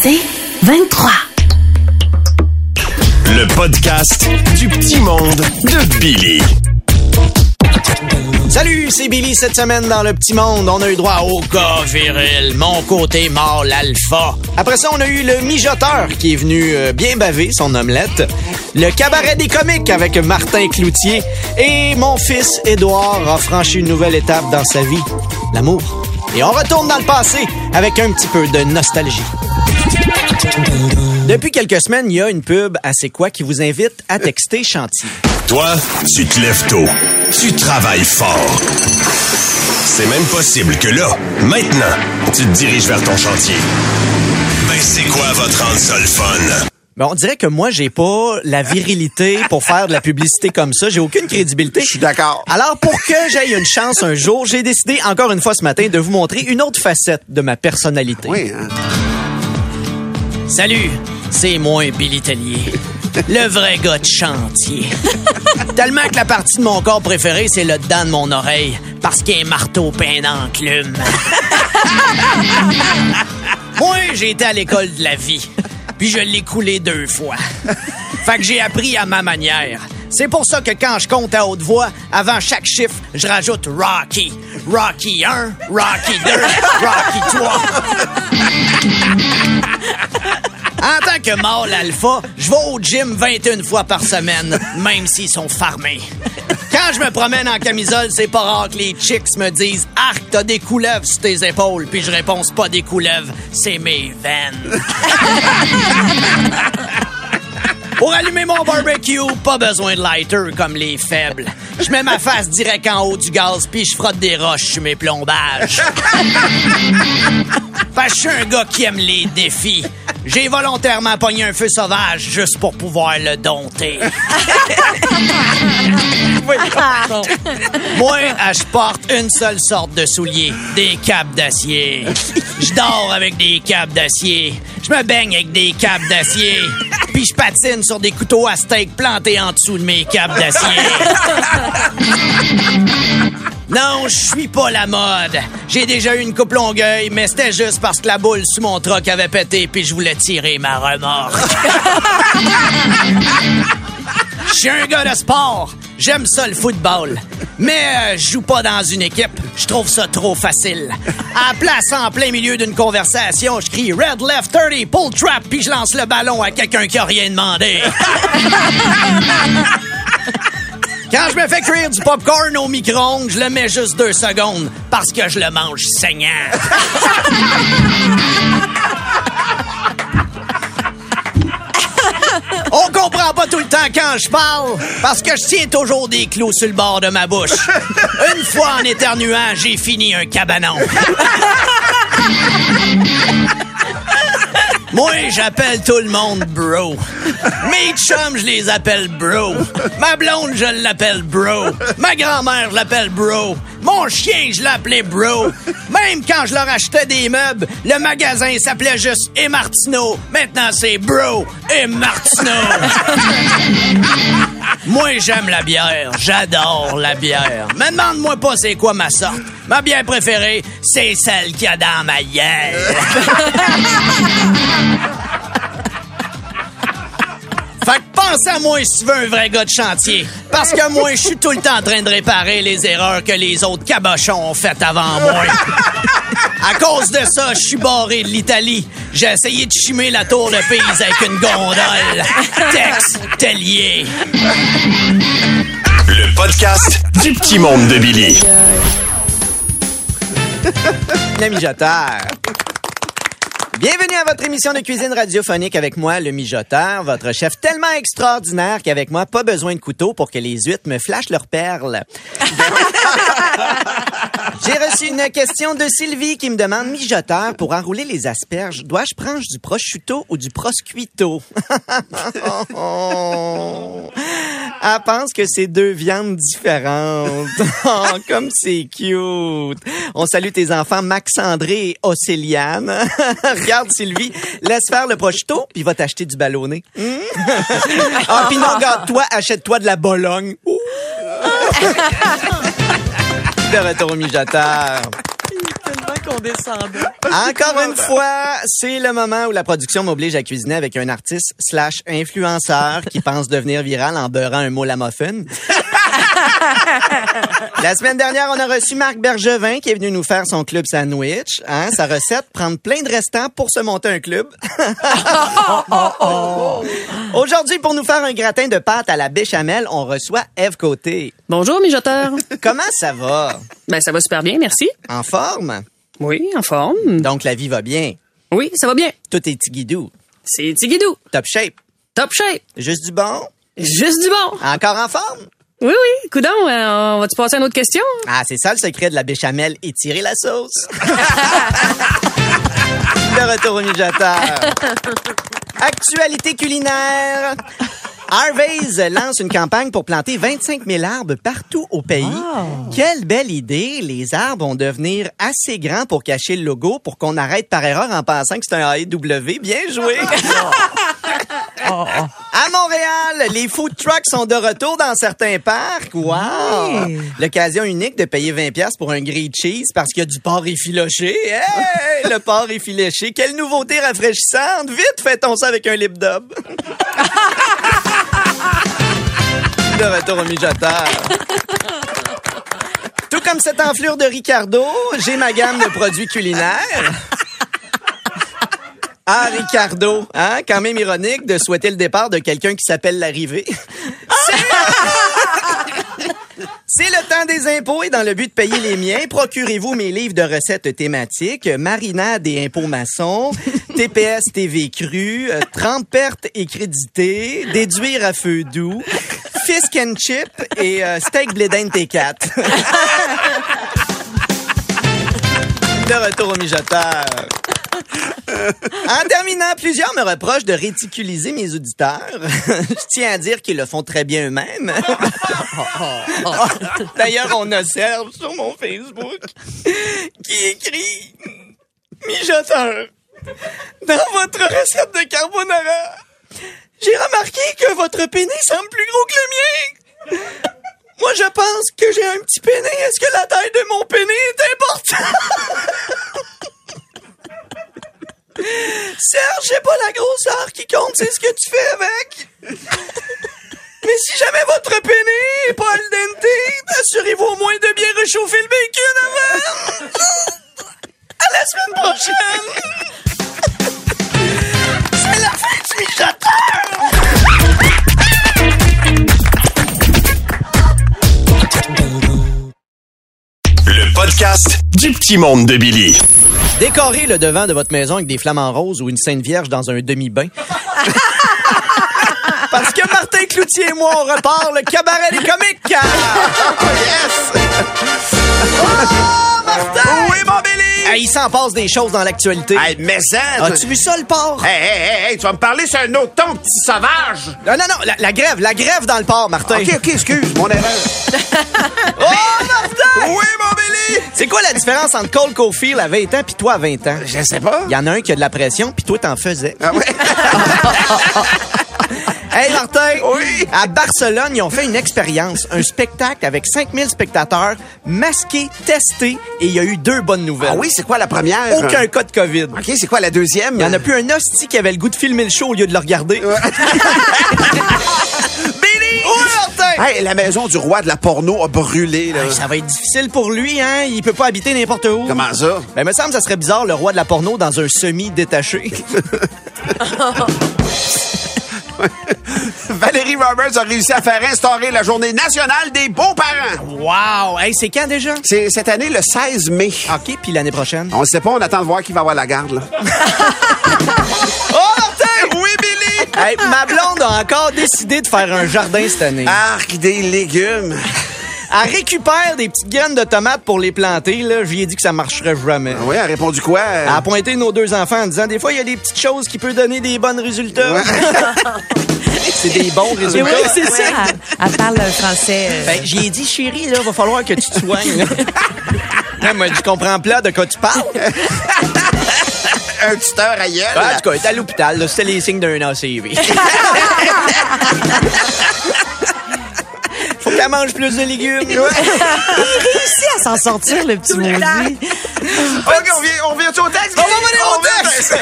C'est 23. Le podcast du petit monde de Billy. Salut, c'est Billy cette semaine dans le petit monde. On a eu droit au gars viril, mon côté mâle alpha. Après ça, on a eu le mijoteur qui est venu euh, bien baver son omelette, le cabaret des comiques avec Martin Cloutier et mon fils Édouard a franchi une nouvelle étape dans sa vie, l'amour. Et on retourne dans le passé avec un petit peu de nostalgie. Depuis quelques semaines, il y a une pub à C'est quoi qui vous invite à texter chantier. Toi, tu te lèves tôt. Tu travailles fort. C'est même possible que là, maintenant, tu te diriges vers ton chantier. Ben, c'est quoi votre le fun? Ben, on dirait que moi, j'ai pas la virilité pour faire de la publicité comme ça. J'ai aucune crédibilité. Je suis d'accord. Alors, pour que j'aie une chance un jour, j'ai décidé, encore une fois ce matin, de vous montrer une autre facette de ma personnalité. Oui, hein? Salut, c'est moi, Billy Tellier. Le vrai gars de chantier. Tellement que la partie de mon corps préférée, c'est le dedans de mon oreille, parce qu'il y a un marteau peint d'enclume. moi, j'ai été à l'école de la vie, puis je l'ai coulé deux fois. Fait que j'ai appris à ma manière. C'est pour ça que quand je compte à haute voix, avant chaque chiffre, je rajoute Rocky. Rocky 1, Rocky 2, Rocky 3. En tant que mâle alpha, je vais au gym 21 fois par semaine, même s'ils sont farmés. Quand je me promène en camisole, c'est pas rare que les chicks me disent Arc, t'as des couleuvres sur tes épaules. Puis je réponds pas des couleuvres, c'est mes veines. Pour allumer mon barbecue, pas besoin de lighter comme les faibles. Je mets ma face direct en haut du gaz puis je frotte des roches sur mes plombages. Parce que je suis un gars qui aime les défis. J'ai volontairement pogné un feu sauvage juste pour pouvoir le dompter. Moi, je porte une seule sorte de souliers, des capes d'acier. Je dors avec des capes d'acier. Je me baigne avec des capes d'acier. Puis je patine sur des couteaux à steak plantés en dessous de mes capes d'acier. Non, je suis pas la mode. J'ai déjà eu une coupe longueuil, mais c'était juste parce que la boule sur mon troc avait pété puis je voulais tirer ma remorque. Je suis un gars de sport. J'aime ça le football. Mais euh, je joue pas dans une équipe. Je trouve ça trop facile. À la place, en plein milieu d'une conversation, je crie Red Left 30, pull trap, puis je lance le ballon à quelqu'un qui a rien demandé. Quand je me fais cuire du popcorn au micro-ondes, je le mets juste deux secondes parce que je le mange saignant. On comprend pas tout le temps quand je parle parce que je tiens toujours des clous sur le bord de ma bouche. Une fois en éternuant, j'ai fini un cabanon. Moi, j'appelle tout le monde bro. Mes chums, je les appelle bro. Ma blonde, je l'appelle bro. Ma grand-mère, je l'appelle bro. Mon chien, je l'appelais bro. Même quand je leur achetais des meubles, le magasin s'appelait juste Et Martineau. Maintenant, c'est bro et Martineau. Moi, j'aime la bière. J'adore la bière. Mais demande-moi pas c'est quoi ma sorte. Ma bière préférée, c'est celle qu'il y a dans ma gueule. pense à moi si tu veux un vrai gars de chantier. Parce que moi, je suis tout le temps en train de réparer les erreurs que les autres cabochons ont faites avant moi. À cause de ça, je suis barré de l'Italie. J'ai essayé de chimer la tour de Pise avec une gondole. Tex Tellier. Le podcast du petit monde de Billy. Bienvenue à votre émission de cuisine radiophonique avec moi, le mijoteur, votre chef tellement extraordinaire qu'avec moi, pas besoin de couteau pour que les huîtres me flashent leurs perles. J'ai reçu une question de Sylvie qui me demande, mijoteur, pour enrouler les asperges, dois-je prendre du prosciutto ou du proscuito? Elle pense que c'est deux viandes différentes. Oh, comme c'est cute. On salue tes enfants Max-André et Océliane. Regarde Sylvie, laisse faire le prosciutto, puis va t'acheter du ballonné. Hmm? Ah, puis non, regarde-toi, achète-toi de la Bologne. Encore une fois, c'est le moment où la production m'oblige à cuisiner avec un artiste slash influenceur qui pense devenir viral en beurrant un moule à muffin. La semaine dernière, on a reçu Marc Bergevin qui est venu nous faire son club sandwich. Hein, sa recette, prendre plein de restants pour se monter un club. Aujourd'hui, pour nous faire un gratin de pâte à la béchamel, on reçoit Eve Côté. Bonjour, mijoteur. Comment ça va? Ben, ça va super bien, merci. En forme? Oui, en forme. Donc, la vie va bien? Oui, ça va bien. Tout est tigidou. C'est Tigidou. Top shape. Top shape. Juste du bon? Juste du bon. Encore en forme? Oui, oui. Coudon, euh, on va-tu passer à une autre question? Ah, c'est ça le secret de la béchamel, étirer la sauce. le retour au mijoteur. Actualité culinaire. Harvey's lance une campagne pour planter 25 000 arbres partout au pays. Quelle belle idée! Les arbres vont devenir assez grands pour cacher le logo pour qu'on arrête par erreur en pensant que c'est un AEW. Bien joué! À Montréal, les food trucks sont de retour dans certains parcs. Wow! L'occasion unique de payer 20 pièces pour un grilled cheese parce qu'il y a du porc effiloché. Hey! Le porc effiloché. Quelle nouveauté rafraîchissante! Vite, fait-on ça avec un lip dub. de retour au. Tout comme cette enflure de Ricardo, j'ai ma gamme de produits culinaires. Ah, Ricardo, hein? Quand même ironique de souhaiter le départ de quelqu'un qui s'appelle l'arrivée. C'est le temps des impôts et dans le but de payer les miens, procurez-vous mes livres de recettes thématiques, marinade et impôts maçons, TPS TV cru, euh, 30 pertes et crédité, déduire à feu doux, fisk and chip et euh, steak bledin T4. De retour au mijoteur. En terminant, plusieurs me reprochent de ridiculiser mes auditeurs. Je tiens à dire qu'ils le font très bien eux-mêmes. D'ailleurs, on a Serge sur mon Facebook qui écrit Mijoteur, dans votre recette de carbonara, votre pénis semble plus gros que le mien. Moi, je pense que j'ai un petit pénis. Est-ce que la taille de mon pénis est importante? Serge, c'est pas la grosseur qui compte, c'est ce que tu fais avec. Mais si jamais votre pénis est pas al dente, assurez-vous au moins de bien réchauffer le bacon avant. À la semaine prochaine. Podcast du petit monde de Billy. Décorez le devant de votre maison avec des flamants roses ou une Sainte Vierge dans un demi-bain. Parce que Martin Cloutier et moi, on repart le cabaret des comiques. yes! Oh, Martin! Oui, mon Billy! Hey, il s'en passe des choses dans l'actualité. Hey, mais ça... As-tu vu ça, le port? Hey, hey, hey, hey, tu vas me parler sur un autre ton, petit sauvage! Non, non, non, la, la grève, la grève dans le port, Martin. OK, OK, excuse, mon erreur. Oh, Martin! Oui, mon Billy! C'est quoi la différence entre Cole Caulfield à 20 ans puis toi à 20 ans? Je sais pas. Il y en a un qui a de la pression puis toi t'en faisais. Ah ouais? Hey Martin! Oui? À Barcelone, ils ont fait une expérience, un spectacle avec 5000 spectateurs, masqués, testés, et il y a eu deux bonnes nouvelles. Ah oui, c'est quoi la première? Aucun cas de COVID. OK, c'est quoi la deuxième? Il y en a plus un hostie qui avait le goût de filmer le show au lieu de le regarder. Billy! Hey, la maison du roi de la porno a brûlé, là. Hey, ça va être difficile pour lui, hein? Il peut pas habiter n'importe où. Comment ça? Ben, me semble que ça serait bizarre, le roi de la porno dans un semi-détaché. Valérie Roberts a réussi à faire instaurer la journée nationale des beaux-parents. wow! Hey, c'est quand déjà? C'est cette année, le 16 mai. OK, puis l'année prochaine? On ne sait pas, on attend de voir qui va avoir la garde, là. Oh! Hey, ma blonde a encore décidé de faire un jardin cette année. Arc des légumes. Elle récupère des petites graines de tomates pour les planter. Là. Je lui ai dit que ça marcherait jamais. Ah oui, elle a répondu quoi? Elle a pointé nos deux enfants en disant des fois, il y a des petites choses qui peuvent donner des bons résultats. c'est des bons résultats. oui, c'est ça. Elle, elle parle français. euh, Ben, j'ai dit, chérie, là, va falloir que tu te soignes. je comprends pas de quoi tu parles. Un tuteur à gueule. Ah, en tout cas, elle est à l'hôpital. C'était les signes d'un ACV. Faut qu'elle mange plus de légumes. Il réussit à s'en sortir, le petit maudit. OK, on revient, on revient au texte? On va revenir au texte!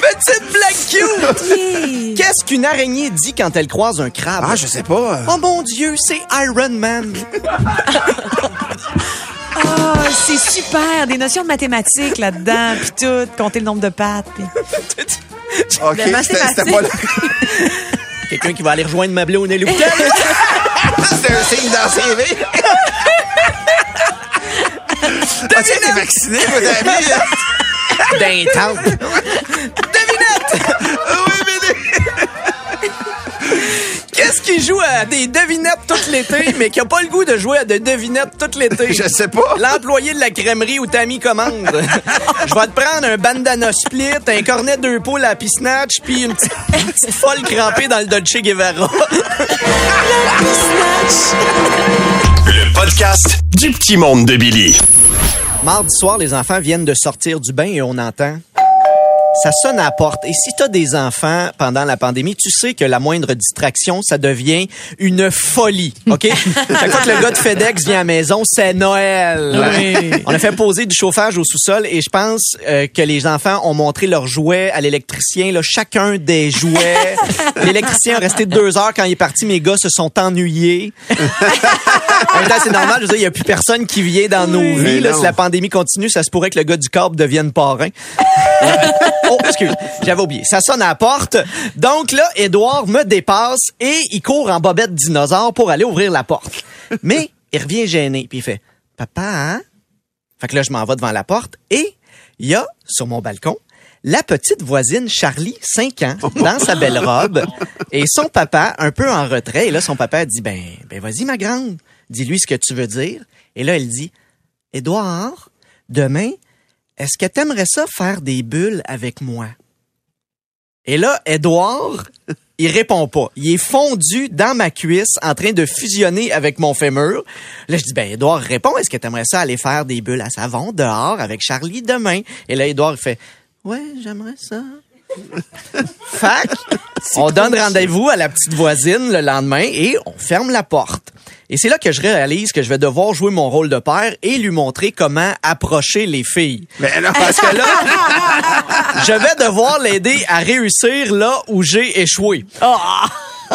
Petite blague cute! Qu'est-ce qu'une araignée dit quand elle croise un crabe? Ah, je sais pas. Oh mon Dieu, c'est Iron Man. Oh, c'est super. Des notions de mathématiques là-dedans, puis tout, compter le nombre de pattes. puis- OK, c'était pas là. Quelqu'un qui va aller rejoindre ma blonde et l'hôpital. C'était un signe dans CV. Ah, tu t'es vacciné, votre ami? D'intente. Devinette! Qu'est-ce qui joue à des devinettes tout l'été, mais qui a pas le goût de jouer à des devinettes tout l'été? Je sais pas. L'employé de la crèmerie où Tammy commande. Je vais te prendre un bandana split, un cornet deux poules à pisnatch, puis une petite, une petite folle crampée dans le Dolce Guevara. Le podcast du petit monde de Billy. Mardi soir, les enfants viennent de sortir du bain et on entend. Ça sonne à la porte. Et si t'as des enfants pendant la pandémie, tu sais que la moindre distraction, ça devient une folie. OK? Chaque fois que le gars de FedEx vient à la maison, c'est Noël. On a fait poser du chauffage au sous-sol et je pense euh, que les enfants ont montré leurs jouets à l'électricien, là, chacun des jouets. L'électricien est resté deux heures quand il est parti. Mes gars se sont ennuyés. En même temps, c'est normal. Je veux dire, il n'y a plus personne qui vient dans nos vies. Là, si la pandémie continue, ça se pourrait que le gars du corps devienne parrain. oh, excuse, j'avais oublié. Ça sonne à la porte. Donc là, Édouard me dépasse et il court en bobette dinosaure pour aller ouvrir la porte. Mais il revient gêné puis il fait « Papa, hein? » Fait que là, je m'en vais devant la porte et il y a, sur mon balcon, la petite voisine Charlie, 5 ans, dans sa belle robe, et son papa, un peu en retrait. Et là, son papa dit, ben, ben vas-y, ma grande, dis-lui ce que tu veux dire. Et là, elle dit, Édouard, demain, est-ce que t'aimerais ça faire des bulles avec moi? Et là, Édouard, il répond pas. Il est fondu dans ma cuisse en train de fusionner avec mon fémur. Là, je dis, ben, Édouard, réponds. Est-ce que t'aimerais ça aller faire des bulles à savon dehors avec Charlie demain? Et là, Édouard, il fait, ouais, j'aimerais ça. Fac, on donne rendez-vous à la petite voisine le lendemain et on ferme la porte. Et c'est là que je réalise que je vais devoir jouer mon rôle de père et lui montrer comment approcher les filles. Mais non, Parce que là, je vais devoir l'aider à réussir là où j'ai échoué.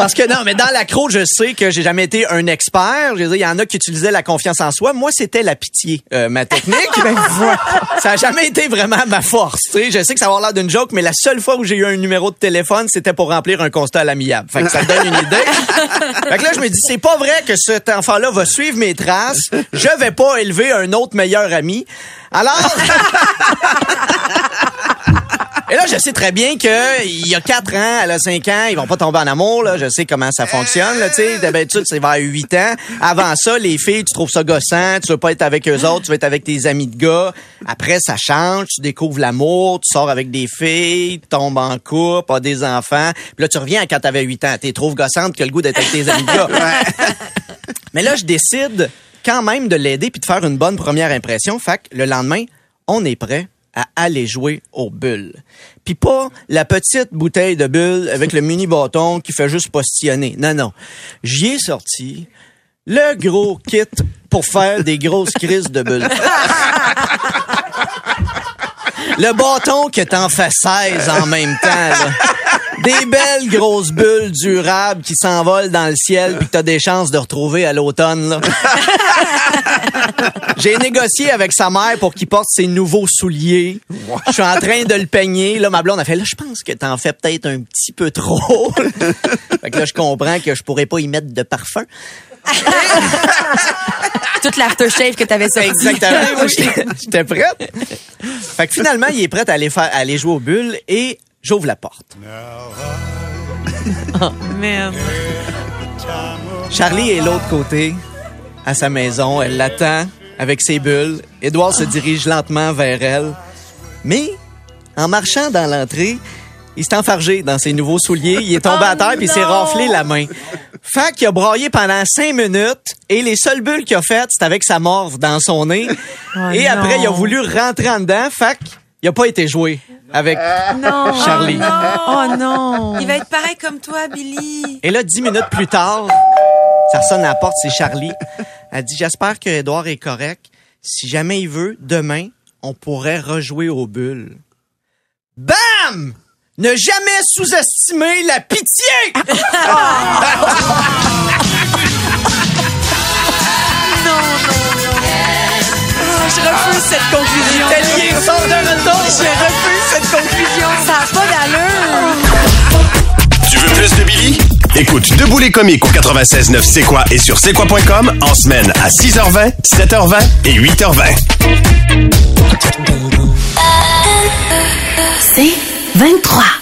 Parce que non, mais dans l'accro, je sais que j'ai jamais été un expert. Je veux dire, il y en a qui utilisaient la confiance en soi. Moi, c'était la pitié, euh, ma technique. Ben, voilà. ça a jamais été vraiment ma force. tu sais. Je sais que ça va avoir l'air d'une joke, mais la seule fois où j'ai eu un numéro de téléphone, c'était pour remplir un constat à l'amiable. Fait que ça donne une idée. fait que là, je me dis, c'est pas vrai que cet enfant-là va suivre mes traces. Je vais pas élever un autre meilleur ami. Alors... Et là, je sais très bien que il y a 4 ans, elle a 5 ans, ils vont pas tomber en amour, là. Je sais comment ça fonctionne, là, tu sais. D'habitude, c'est vers 8 ans. Avant ça, les filles, tu trouves ça gossant, tu veux pas être avec eux autres, tu veux être avec tes amis de gars. Après, ça change, tu découvres l'amour, tu sors avec des filles, tu tombes en couple, as des enfants. Puis là, tu reviens à quand t'avais 8 ans. T'es trop gossante que le goût d'être avec tes amis de gars. Mais là, je décide quand même de l'aider puis de faire une bonne première impression. Fait que le lendemain, on est prêt à aller jouer aux bulles. Puis pas la petite bouteille de bulles avec le mini bâton qui fait juste postillonner. Non, non. J'y ai sorti le gros kit pour faire des grosses crises de bulles. Le bâton que t'en fais 16 en même temps. Des belles grosses bulles durables qui s'envolent dans le ciel puis que t'as des chances de retrouver à l'automne. J'ai négocié avec sa mère pour qu'il porte ses nouveaux souliers. Je suis en train de le peigner. Là, ma blonde a fait, là, je pense que t'en fais peut-être un petit peu trop. fait que là, je comprends que je pourrais pas y mettre de parfum. Toute l'aftershave que t'avais sorti. Exactement. Moi, j'étais j'étais prête. Fait que finalement, il est prêt à aller faire, à aller jouer aux bulles et j'ouvre la porte. Man. Charlie est l'autre côté, à sa maison. Elle l'attend avec ses bulles. Édouard se dirige lentement vers elle. Mais, en marchant dans l'entrée, il s'est enfargé dans ses nouveaux souliers. Il est tombé Oh à terre puis il s'est raflé la main. Fait qu'il a braillé pendant cinq minutes et les seules bulles qu'il a faites, c'était avec sa morve dans son nez. Oh et non. après, il a voulu rentrer en dedans. Fait qu'il a pas été joué avec Non. Charlie. Oh non. Il va être pareil comme toi, Billy. Et là, dix minutes plus tard, ça sonne à la porte, c'est Charlie. Elle dit, j'espère que Edouard est correct. Si jamais il veut, demain, on pourrait rejouer aux bulles. Bam! Ne jamais sous-estimer la pitié! Je refuse cette conclusion. Tellier sort de retour! Je refuse cette conclusion. Ça n'a pas d'allure. Tu veux plus de Billy? Écoute Debout les comiques au 96.9 C'est quoi et sur c'est quoi.com en semaine à 6h20, 7h20 et 8h20. C'est 23.